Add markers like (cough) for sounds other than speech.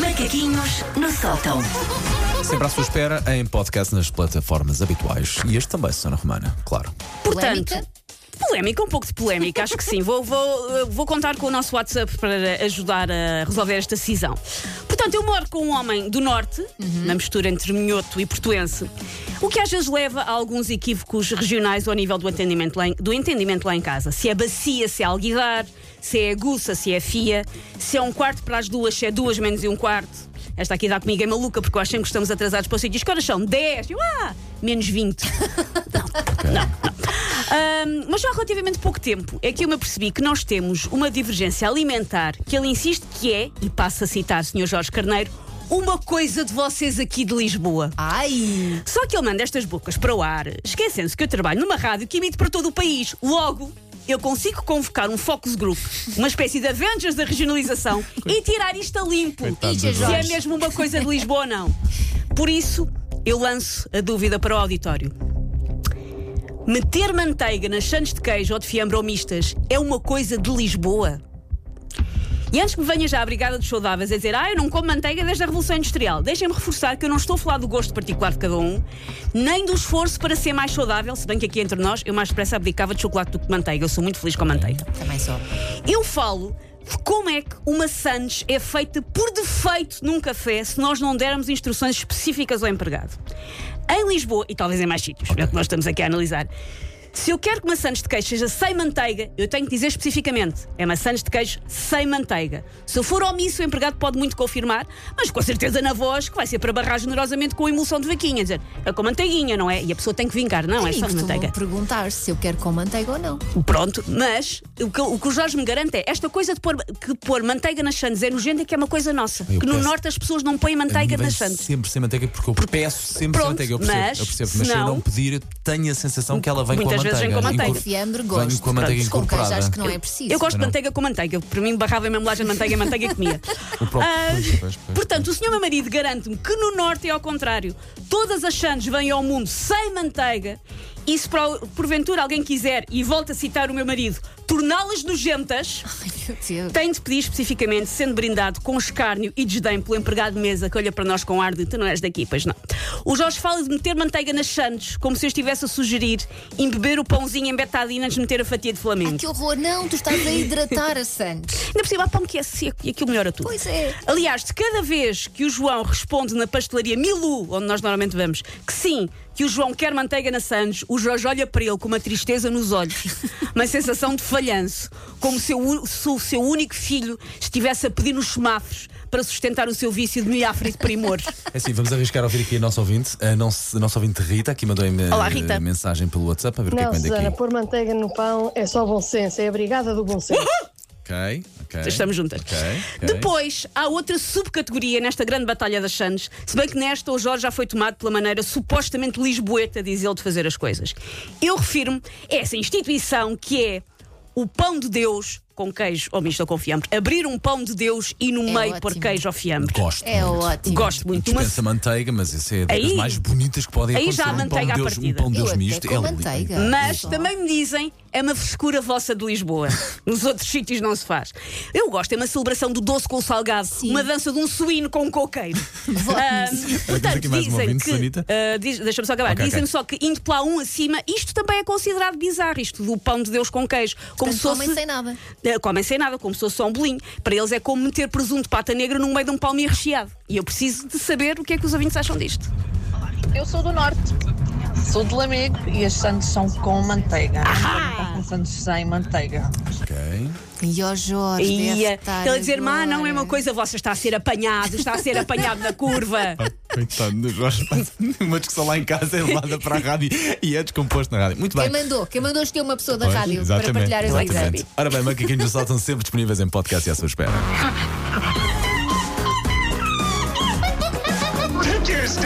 Macaquinhos no sótão. Sempre à sua espera em podcast nas plataformas habituais. E este também, Susana Romana, claro. Portanto, Polémica? polémica, um pouco de polémica, acho que sim. Vou, vou, vou contar com o nosso WhatsApp para ajudar a resolver esta decisão. Portanto, eu moro com um homem do Norte, na mistura entre minhoto e portuense, o que às vezes leva a alguns equívocos regionais ao nível do entendimento lá em, do entendimento lá em casa. Se é bacia, se é alguidar, se é aguça, se é fia, se é um quarto para as duas, se é duas menos e um quarto. Esta aqui dá comigo é maluca, porque eu acho sempre que estamos atrasados para os sítios. Que horas são? 10. Eu, ah, menos 20. (laughs) Ahm, mas já há relativamente pouco tempo é que eu me apercebi que nós temos uma divergência alimentar que ele insiste que é, e passo a citar Sr. Jorge Carneiro, uma coisa de vocês aqui de Lisboa. Ai! Só que ele manda estas bocas para o ar, esquecendo-se que eu trabalho numa rádio que emite para todo o país. Logo, eu consigo convocar um focus group, uma espécie de Avengers da regionalização, e tirar isto a limpo. Coitado Se é mesmo uma coisa de Lisboa ou não. Por isso, eu lanço a dúvida para o auditório. Meter manteiga nas sandes de queijo ou de fiambre ou mistas é uma coisa de Lisboa? E antes que me venha já a Brigada dos Saudáveis a dizer ah, eu não como manteiga desde a Revolução Industrial, deixem-me reforçar que eu não estou a falar do gosto particular de cada um, nem do esforço para ser mais saudável, se bem que aqui entre nós eu mais depressa abdicava de chocolate do que de manteiga. Eu sou muito feliz com a manteiga. Também só. Eu falo de como é que uma Sandes é feita por defeito num café se nós não dermos instruções específicas ao empregado. Em Lisboa, e talvez em mais sítios, é o que nós estamos aqui a analisar. Se eu quero que uma Sandes de queijo seja sem manteiga, eu tenho que dizer especificamente: é Sandes de queijo sem manteiga. Se eu for omisso, o empregado pode muito confirmar, mas com certeza na voz que vai ser para barrar generosamente com a emulsão de vaquinha, dizer é com manteiguinha, não é? E a pessoa tem que vingar, não, é só de manteiga. perguntar se eu quero com manteiga ou não. Pronto, mas o que, o que o Jorge me garante é esta coisa de pôr, que pôr manteiga nas sandes é nojento é que é uma coisa nossa. Eu que no peço- norte as pessoas não põem manteiga nas sandes. sempre sem manteiga, porque eu peço sempre Pronto, sem manteiga. Eu percebo, mas, eu percebo. Mas se eu não pedir, eu tenho a sensação que ela vem com a vezes manteiga. vem com manteiga. Incor- Fiambre, Venho gosto. com a manteiga Pronto, com queijo incorporada. acho que não é preciso. Eu gosto de manteiga com manteiga. Para mim, barrava a embalagem de manteiga, manteiga e comia. (laughs) O próprio- Ah, pois, pois, pois, Portanto, o senhor meu marido garante-me que no Norte é ao contrário. Todas as sandes vêm ao mundo sem manteiga. E se por- porventura alguém quiser, e volto a citar o meu marido, torná-las nojentas. Tem de pedir especificamente, sendo brindado com escárnio e desdém pelo empregado de mesa que olha para nós com ar de tu não és daqui, pois não. O Jorge fala de meter manteiga nas sandes, como se eu estivesse a sugerir embeber o pãozinho em betadina antes de meter a fatia de flamengo. Ai, que horror. Não, tu estás a hidratar a Santos. (laughs) Ainda por cima, há pão que é seco e aquilo melhora tudo. Pois é. Aliás, de cada vez que o João responde na pastelaria Milu, onde nós normalmente vamos, que sim, que o João quer manteiga na Sandes, o Jorge olha para ele com uma tristeza nos olhos, (laughs) uma sensação de falhanço, como se o, se o seu único filho estivesse a pedir nos semáforos para sustentar o seu vício de milhafre e de primores. É assim, vamos arriscar a ouvir aqui a nossa ouvinte. A nossa, a nossa ouvinte Rita, aqui mandou-me Olá, eh, Rita. mensagem pelo WhatsApp a ver o que é que vem Susana, daqui. pôr manteiga no pão é só bom senso, é a brigada do bom senso. Ok, ok. Estamos juntas. Ok, ok. Depois, há outra subcategoria nesta grande batalha das Sandes, se bem que nesta o Jorge já foi tomado pela maneira supostamente lisboeta, diz ele, de fazer as coisas. Eu refiro-me a essa instituição que é o pão de Deus com queijo ou misto ou com fiambre. Abrir um pão de Deus e no É meio pôr ótimo. queijo ou fiambre. Gosto. É muito. ótimo. Gosto muito. Uma- Dispensa manteiga, mas isso é das Aí- mais bonitas que podem aí acontecer. já há um manteiga pão à de Deus, partida. Um pão de Eu Deus misto com é manteiga. Mas Só. também me dizem, é uma frescura vossa de Lisboa. (laughs) Nos outros sítios não se faz. Eu gosto, é uma celebração do doce com o salgado, Sim. uma dança de um suíno com um coqueiro. (laughs) Nisso. portanto, um dizem ouvinte, que. Sanita. ah, diz- Deixa-me só acabar. Ok, dizem ok. só que indo pela um acima, isto também é considerado bizarro, isto do pão de Deus com queijo. Como Portanto, se fosse. sem nada. Eh, Comem sem nada, como se fosse só um bolinho. Para eles é como meter presunto pata negra no meio de um palmito recheado. E eu preciso de saber o que é que os ouvintes acham disto. Eu sou do norte, sou de Lamego e as sandes são com manteiga. Não com sandes sem manteiga. Ok. E ó Jorge, estar ele dizer, má, não é uma agora." coisa, você está a ser apanhado, está a ser apanhado na curva. (laughs) Coitado do Jorge. Uma discussão lá em casa é levada para a rádio e é descomposto na rádio. Muito bem. Quem mandou? Quem mandou escolher uma pessoa da Pois, rádio para partilhar as ideias? Ora bem, macaquinhos do Sol estão sempre disponíveis em podcast e à sua espera. (laughs)